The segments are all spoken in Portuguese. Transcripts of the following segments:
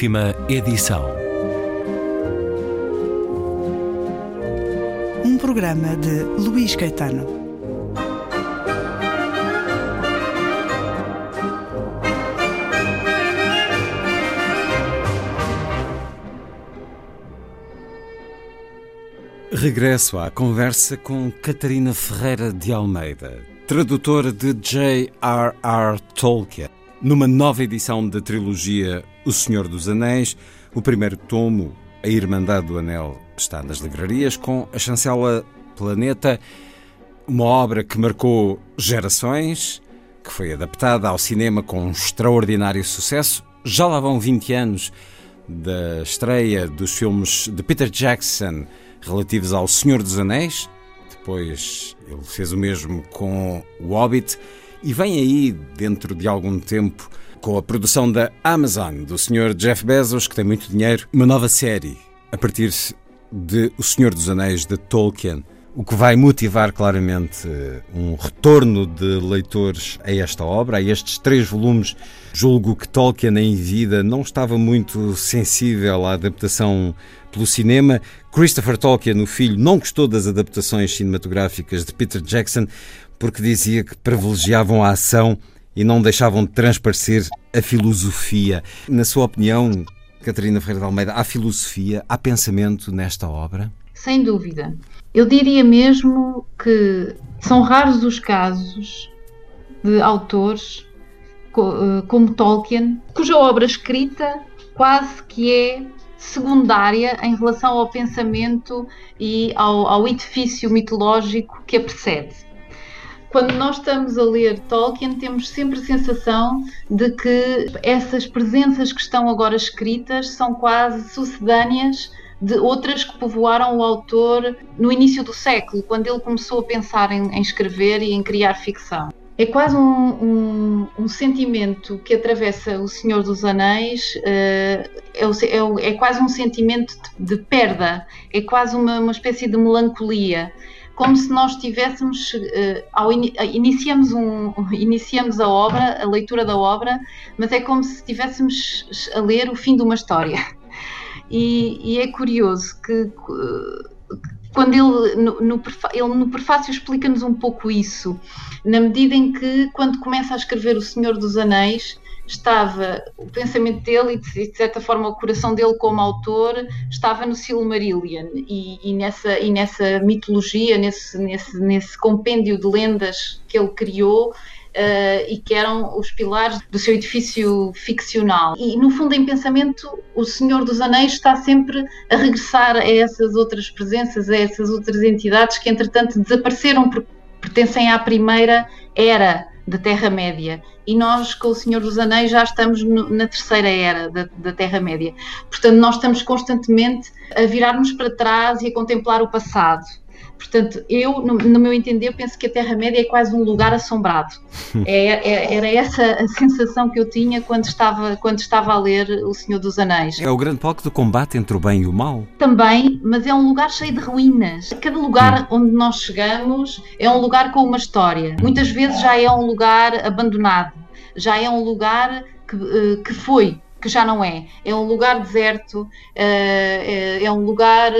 Última edição. Um programa de Luís Caetano. Regresso à conversa com Catarina Ferreira de Almeida, tradutora de J.R.R. Tolkien, numa nova edição da trilogia O Senhor dos Anéis. O primeiro tomo, A Irmandade do Anel, está nas livrarias com a chancela Planeta, uma obra que marcou gerações, que foi adaptada ao cinema com um extraordinário sucesso. Já lá vão 20 anos da estreia dos filmes de Peter Jackson relativos ao Senhor dos Anéis. Depois ele fez o mesmo com o Hobbit. E vem aí, dentro de algum tempo, com a produção da Amazon, do Sr. Jeff Bezos, que tem muito dinheiro, uma nova série a partir de O Senhor dos Anéis de Tolkien, o que vai motivar claramente um retorno de leitores a esta obra, a estes três volumes. Julgo que Tolkien em vida não estava muito sensível à adaptação pelo cinema. Christopher Tolkien, o filho, não gostou das adaptações cinematográficas de Peter Jackson porque dizia que privilegiavam a ação e não deixavam de transparecer a filosofia. Na sua opinião, Catarina Ferreira de Almeida, há filosofia, há pensamento nesta obra? Sem dúvida. Eu diria mesmo que são raros os casos de autores como Tolkien, cuja obra escrita quase que é secundária em relação ao pensamento e ao, ao edifício mitológico que a precede. Quando nós estamos a ler Tolkien, temos sempre a sensação de que essas presenças que estão agora escritas são quase sucedâneas de outras que povoaram o autor no início do século, quando ele começou a pensar em, em escrever e em criar ficção. É quase um, um, um, sentimento que atravessa o Senhor dos Anéis, uh, é, é, é, quase um sentimento de, de perda, é quase uma, uma, espécie de melancolia, como se nós tivéssemos, uh, ao in, iniciamos, um, iniciamos a obra, a leitura da obra, mas é como se estivéssemos a ler o fim de uma história. E, e é curioso que quando ele no, no, ele no prefácio explica-nos um pouco isso, na medida em que quando começa a escrever O Senhor dos Anéis estava o pensamento dele e de, certa forma o coração dele como autor estava no Silmarillion e, e nessa e nessa mitologia nesse, nesse nesse compêndio de lendas que ele criou Uh, e que eram os pilares do seu edifício ficcional. E, no fundo, em pensamento, o Senhor dos Anéis está sempre a regressar a essas outras presenças, a essas outras entidades que, entretanto, desapareceram porque pertencem à primeira era da Terra-média. E nós, com o Senhor dos Anéis, já estamos no, na terceira era da, da Terra-média. Portanto, nós estamos constantemente a virar-nos para trás e a contemplar o passado. Portanto, eu, no, no, meu entender, penso que a Terra-média é quase um lugar assombrado. É, é, era essa a sensação que eu tinha quando estava, quando estava a ler O Senhor dos Anéis. É o grande palco do combate entre o bem e o mal? Também, mas é um lugar cheio de ruínas. Cada lugar hum. onde nós chegamos é um lugar com uma história. Muitas vezes já é um lugar abandonado, já é um lugar que, eh, que foi, que já não é. É um lugar deserto, eh, é, é um lugar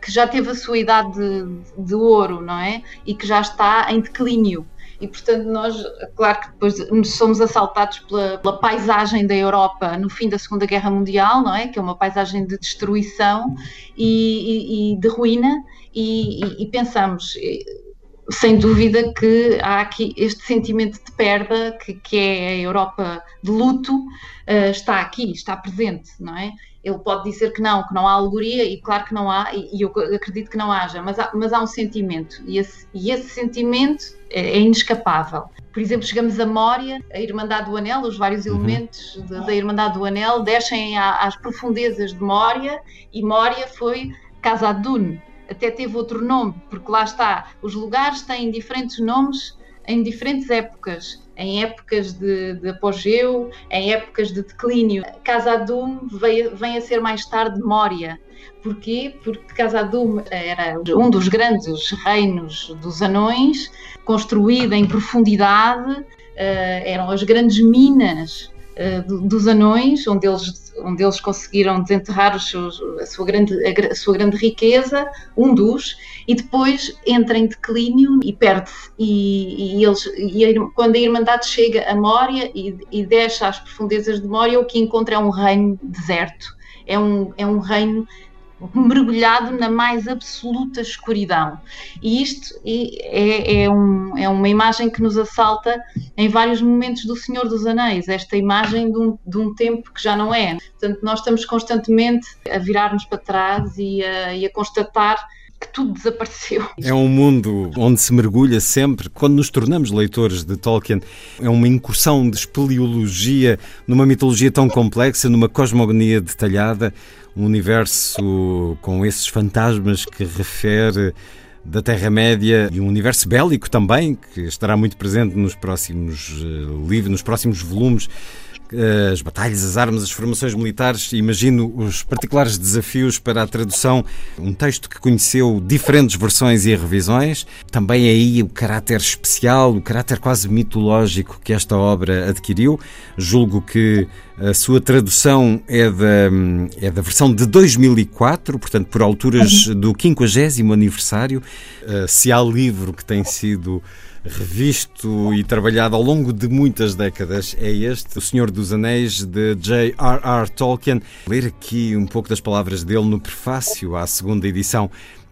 que já teve a sua idade de, de, ouro, não é? E que já está em declínio. E, portanto, nós, claro que depois somos assaltados pela, pela, paisagem da Europa no fim da Segunda Guerra Mundial, não é? Que é uma paisagem de destruição e, e, e de ruína, e, e pensamos sem dúvida que há aqui este sentimento de perda, que, que é a Europa de luto, uh, está aqui, está presente, não é? Ele pode dizer que não, que não há alegoria, e claro que não há, e, e eu acredito que não haja, mas há, mas há um sentimento, e esse, e esse sentimento é, é, inescapável. Por exemplo, chegamos a Mória, a Irmandade do Anel, os vários uhum. elementos da, da Irmandade do Anel descem às profundezas de Mória, e Mória foi Casa Dune, até teve outro nome, porque lá está, os lugares têm diferentes nomes em diferentes épocas, em épocas de, de apogeu, em épocas de declínio. Casa Adum vem, a ser mais tarde Mória. Porquê? Porque Casa Adum era um dos grandes reinos dos anões, construída em profundidade, uh, eram as grandes minas dos anões, onde eles, onde eles conseguiram desenterrar seus, a, sua grande, a, sua grande riqueza, um dos, e depois entra em declínio e perde-se. E, e, eles, e a, quando a Irmandade chega a Mória e, e desce às profundezas de Mória, o que encontra é um reino deserto. É um, é um reino mergulhado na mais absoluta escuridão. E isto é, é, um, é, uma imagem que nos assalta em vários momentos do Senhor dos Anéis, esta imagem de um, de um tempo que já não é. Portanto, nós estamos constantemente a virar-nos para trás e a, e a constatar que tudo desapareceu. É um mundo onde se mergulha sempre. Quando nos tornamos leitores de Tolkien, é uma incursão de espeleologia numa mitologia tão complexa, numa cosmogonia detalhada, um universo com esses fantasmas que refere da Terra-média e um universo bélico também, que estará muito presente nos próximos uh, livros, nos próximos volumes eh, as batalhas, as armas, as formações militares. Imagino os particulares desafios para a tradução. Um texto que conheceu diferentes versões e revisões. Também aí o caráter especial, o caráter quase mitológico que esta obra adquiriu. Julgo que a sua tradução é da, é da versão de 2004, portanto, por alturas uhum. do 50 aniversário. Eh, se há livro que tem sido revisto e trabalhado ao longo de muitas décadas é este, O Senhor dos Anéis, de J.R.R. Tolkien. Ler aqui um pouco das palavras dele no prefácio à segunda edição.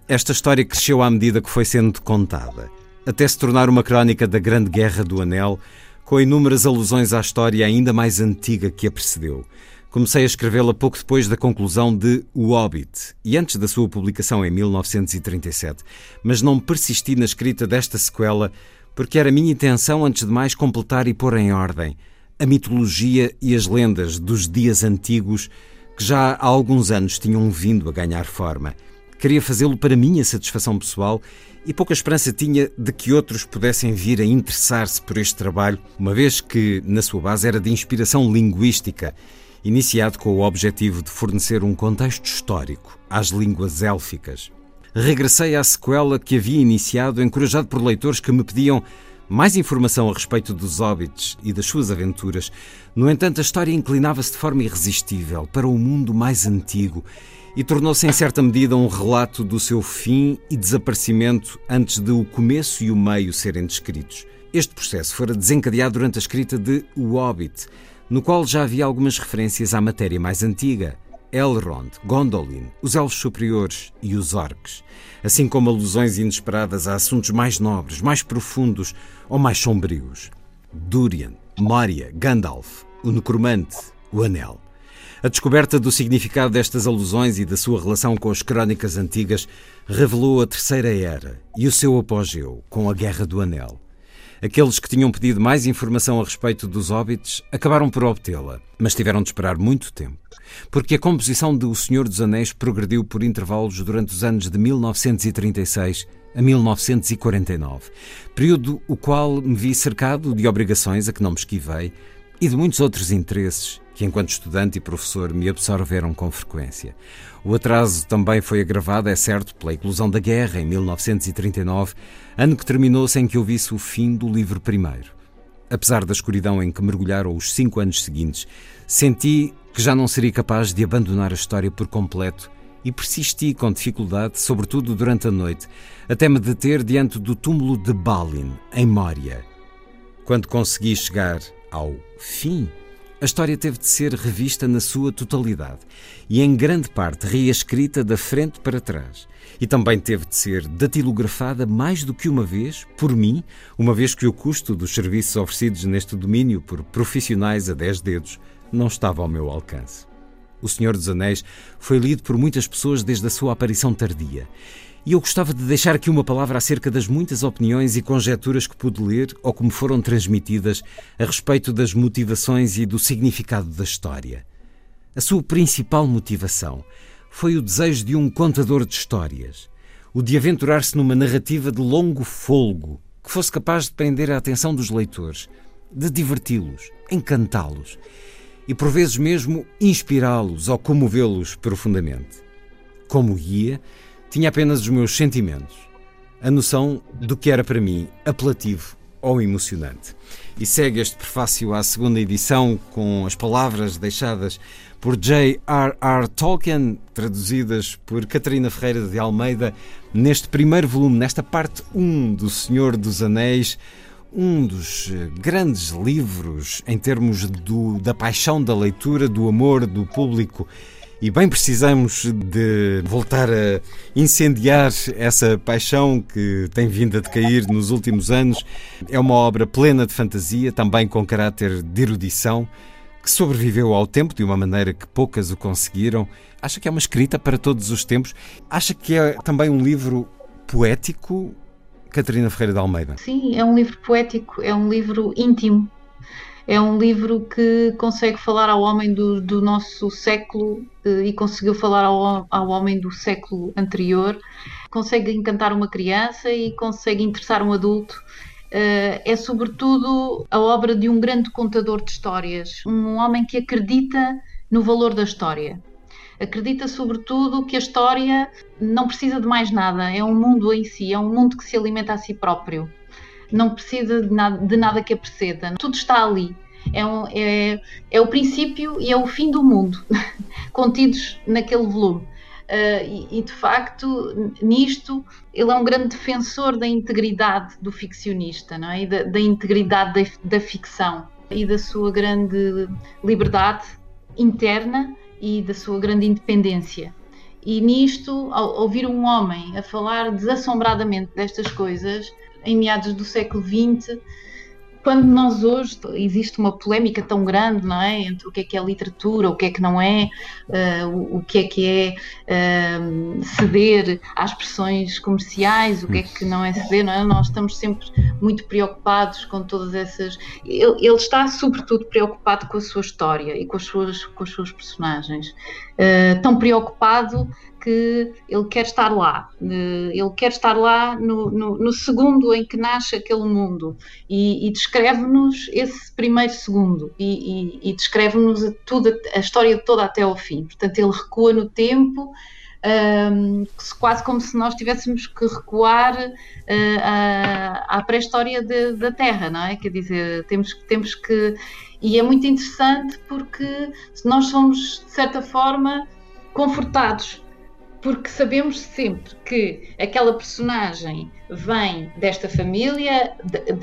Esta história cresceu à medida que foi sendo contada, até se tornar uma crónica da Grande Guerra do Anel, com inúmeras alusões à história ainda mais antiga que a precedeu. Comecei a escrevê-la pouco depois da conclusão de O Hobbit e antes da sua publicação em 1937, mas não persisti na escrita desta sequela porque era minha intenção, antes de mais, completar e pôr em ordem a mitologia e as lendas dos dias antigos que já há alguns anos tinham vindo a ganhar forma. Queria fazê-lo para minha satisfação pessoal e pouca esperança tinha de que outros pudessem vir a interessar-se por este trabalho, uma vez que, na sua base, era de inspiração linguística, iniciado com o objetivo de fornecer um contexto histórico às línguas élficas regressei à sequela que havia iniciado, encorajado por leitores que me pediam mais informação a respeito dos hobbits e das suas aventuras. No entanto, a história inclinava-se de forma irresistível para o mundo mais antigo e tornou-se em certa medida um relato do seu fim e desaparecimento antes de o começo e o meio serem descritos. Este processo fora desencadeado durante a escrita de O Hobbit, no qual já havia algumas referências à matéria mais antiga, Elrond, Gondolin, os Elfos Superiores e os Orcs, assim como alusões inesperadas a assuntos mais nobres, mais profundos ou mais sombrios. Durian, Moria, Gandalf, o Necromante, o Anel. A descoberta do significado destas alusões e da sua relação com as crónicas antigas revelou a Terceira Era e o seu apogeu com a Guerra do Anel. Aqueles que tinham pedido mais informação a respeito dos hobbits acabaram por obtê-la, mas tiveram de esperar muito tempo, porque a composição de O Senhor dos Anéis progrediu por intervalos durante os anos de 1936 a 1949, período o qual me vi cercado de obrigações a que não me esquivei e de muitos outros interesses que, enquanto estudante e professor, me absorveram com frequência. O atraso também foi agravado, é certo, pela eclosão da guerra em 1939, ano que terminou sem que eu visse o fim do livro primeiro. Apesar da escuridão em que mergulharam os cinco anos seguintes, senti que já não seria capaz de abandonar a história por completo e persisti com dificuldade, sobretudo durante a noite, até me deter diante do túmulo de Balin, em Mória. Quando consegui chegar ao fim a história teve de ser revista na sua totalidade e, em grande parte, reescrita da frente para trás. E também teve de ser datilografada mais do que uma vez, por mim, uma vez que o custo dos serviços oferecidos neste domínio por profissionais a dez dedos não estava ao meu alcance. O Senhor dos Anéis foi lido por muitas pessoas desde a sua aparição tardia e eu gostava de deixar aqui uma palavra acerca das muitas opiniões e conjecturas que pude ler ou me foram transmitidas a respeito das motivações e do significado da história. A sua principal motivação foi o desejo de um contador de histórias, o de aventurar-se numa narrativa de longo folgo que fosse capaz de prender a atenção dos leitores, de diverti-los, encantá-los e por vezes mesmo inspirá-los ou comovê-los profundamente. Como guia, tinha apenas os meus sentimentos, a noção do que era para mim apelativo ou emocionante. E segue este prefácio à segunda edição com as palavras deixadas por J.R.R. Tolkien, traduzidas por Catarina Ferreira de Almeida, neste primeiro volume, nesta parte 1 do Senhor dos Anéis, um dos eh, grandes livros em termos do, da paixão da leitura, do amor do público. E bem precisamos de voltar a incendiar essa paixão que tem vindo a decair nos últimos anos. É uma obra plena de fantasia, também com caráter de erudição, que sobreviveu ao tempo de uma maneira que poucas o conseguiram. Acha que é uma escrita para todos os tempos? Acha que é também um livro poético, Catarina Ferreira de Almeida? Sim, é um livro poético, é um livro íntimo. É um livro que consegue falar ao homem do, do nosso século eh, e conseguiu falar ao, ao homem do século anterior. Consegue encantar uma criança e consegue interessar um adulto Uh, é sobretudo a obra de um grande contador de histórias, um homem que acredita no valor da história. Acredita sobretudo que a história não precisa de mais nada, é um mundo em si, é um mundo que se alimenta a si próprio. Não precisa de nada, de nada que a preceda, tudo está ali. É, um, é, é o princípio e é o fim do mundo, contidos naquele volume. Uh, e, e, de facto, nisto, ele é um grande defensor da integridade do ficcionista não é? e da, da integridade da, da, ficção e da sua grande liberdade interna e da sua grande independência. E nisto, ao ouvir um homem a falar desassombradamente destas coisas, em meados do século XX, quando nós hoje existe uma polémica tão grande, não é, entre o que é que é literatura, o que é que não é, uh, o, o, que é que é uh, ceder às pressões comerciais, o que é que não é ceder, não é? Nós estamos sempre muito preocupados com todas essas. Ele, ele, está sobretudo preocupado com a sua história e com as suas, com as suas personagens. Uh, tão preocupado que ele quer estar lá, ele quer estar lá no, no, no segundo em que nasce aquele mundo e, e descreve-nos esse primeiro segundo e, e, e descreve-nos a, a história toda até ao fim. Portanto, ele recua no tempo. Um, quase como se nós tivéssemos que recuar uh, à, à pré-história da Terra, não é? Quer dizer, temos, temos que. E é muito interessante porque nós somos, de certa forma, confortados porque sabemos sempre que aquela personagem vem desta família,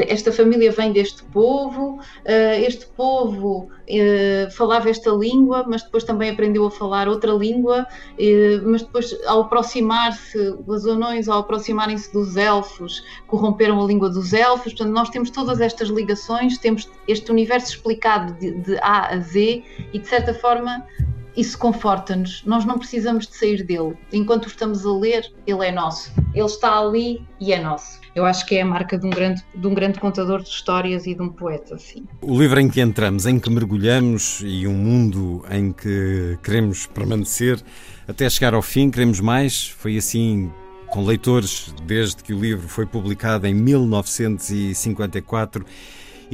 esta família vem deste povo, eh, este povo eh, falava esta língua, mas depois também aprendeu a falar outra língua, eh, mas depois ao aproximar-se, os anões ao aproximarem-se dos elfos, corromperam a língua dos elfos, portanto nós temos todas estas ligações, temos este universo explicado de, de A a Z e de certa forma isso conforta-nos. Nós não precisamos de sair dele. Enquanto estamos a ler, ele é nosso. Ele está ali e é nosso. Eu acho que é a marca de um grande, de um grande contador de histórias e de um poeta, sim. O livro em que entramos, em que mergulhamos e um mundo em que queremos permanecer até chegar ao fim, queremos mais. Foi assim com leitores desde que o livro foi publicado em 1954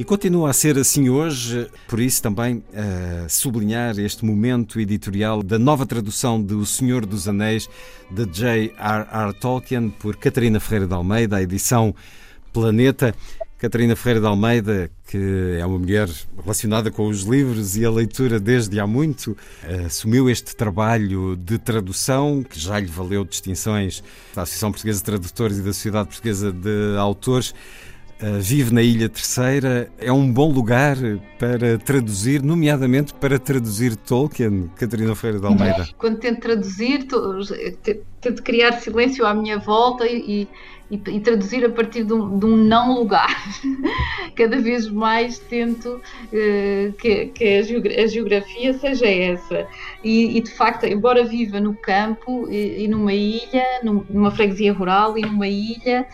e continua a ser assim hoje, por isso também uh, sublinhar este momento editorial da nova tradução de O Senhor dos Anéis de J.R.R. Tolkien por Catarina Ferreira de Almeida, a edição Planeta. Catarina Ferreira de Almeida, que é uma mulher relacionada com os livros e a leitura desde há muito, assumiu este trabalho de tradução, que já lhe valeu distinções da Associação Portuguesa de Tradutores e da Sociedade Portuguesa de Autores. Eh, vive na Ilha Terceira, é um bom lugar para traduzir, nomeadamente para traduzir Tolkien, Catarina Feira de Almeida. Quando tento traduzir, tento criar silêncio à minha volta e, e, e traduzir a partir de um, de um, não lugar. Cada vez mais tento uh, que, que a, geografia seja essa. E, e, de facto, embora viva no campo e, e, numa ilha, numa freguesia rural e numa ilha,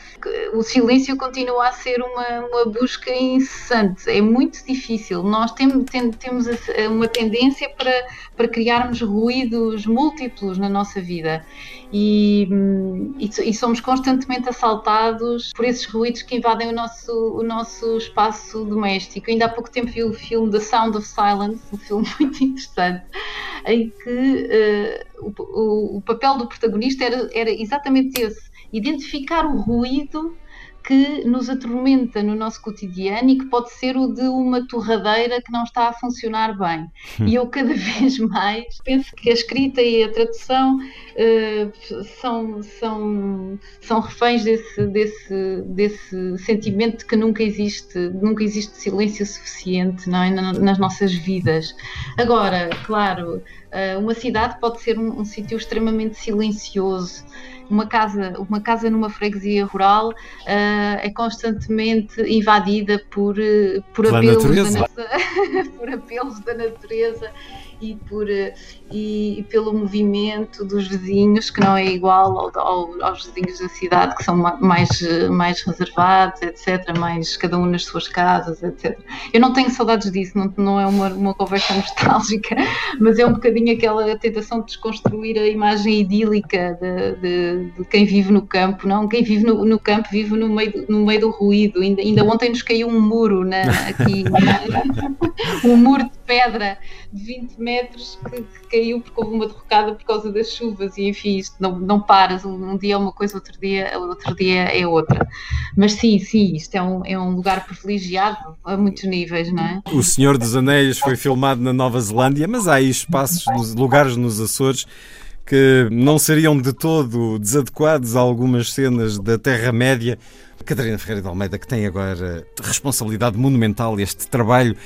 o silêncio continua a ser uma, uma busca incessante. É muito difícil. Nós tem, tem, temos uma tendência para, para criarmos ruídos múltiplos na nossa vida. E, e, e, somos constantemente assaltados por esses ruídos que invadem o nosso, o nosso espaço doméstico. Ainda há pouco tempo vi o filme The Sound of Silence, um filme muito interessante, em que uh, o, o, o, papel do protagonista era, era exatamente esse: identificar o ruído que nos atormenta no nosso cotidiano e que pode ser o de uma torradeira que não está a funcionar bem. E eu cada vez mais penso que a escrita e a tradução uh, são, são, são reféns desse, desse, desse sentimento de que nunca existe, nunca existe silêncio suficiente não é? nas nossas vidas. Agora, claro, uh, uma cidade pode ser um, um sítio extremamente silencioso uma casa, uma casa numa freguesia rural uh, é constantemente invadida por, eh, por, apelos da, por apelos da natureza e, por, eh, e, e, pelo movimento dos vizinhos, que não é igual ao, ao, aos vizinhos da cidade, que são mais, mais reservados, etc., mais cada um nas suas casas, etc. Eu não tenho saudades disso, não, não é uma, uma conversa nostálgica, mas é um bocadinho aquela tentação de desconstruir a imagem idílica de, de, de quem vive no campo, não? Quem vive no, no, campo vive no meio, no meio do ruído. Ainda, ainda ontem nos caiu um muro na, aqui, um muro de pedra de 20 metros que, que, caiu porque houve uma derrocada por causa das chuvas e enfim, isto não, não paras, um dia é uma coisa, outro dia, outro dia é outra. Mas sim, sim, isto é um, é um lugar privilegiado a muitos níveis, não é? O Senhor dos Anéis foi filmado na Nova Zelândia, mas há aí espaços, lugares nos Açores que não seriam de todo desadequados a algumas cenas da Terra-média. Catarina Ferreira de Almeida, que tem agora responsabilidade monumental, este trabalho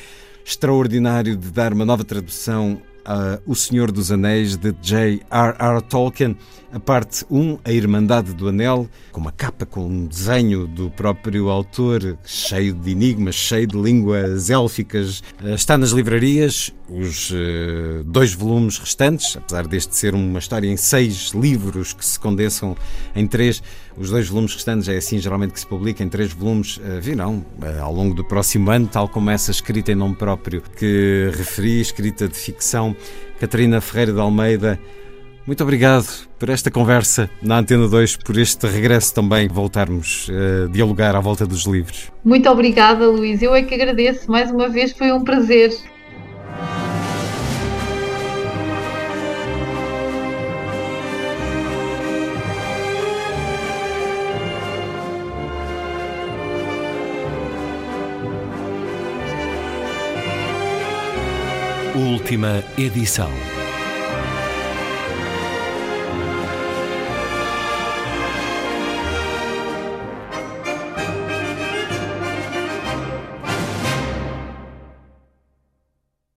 extraordinário de dar uma nova tradução a O Senhor dos Anéis de J.R.R. Tolkien, a parte 1, A Irmandade do Anel, com uma capa com um desenho do próprio autor, cheio de enigmas, cheio de línguas élficas. Eh, está nas livrarias, os uh, dois volumes restantes, apesar deste ser uma história em seis livros que se condensam em três, os dois volumes restantes é assim geralmente que se publica em três volumes, uh, virão uh, ao longo do próximo ano, tal como essa escrita em nome próprio que referi, escrita de ficção. Catarina Ferreira de Almeida, muito obrigado por esta conversa na Antena 2, por este regresso também, voltarmos a dialogar à volta dos livros. Muito obrigada, Luís. Eu é que agradeço. Mais uma vez foi um prazer. Última edição.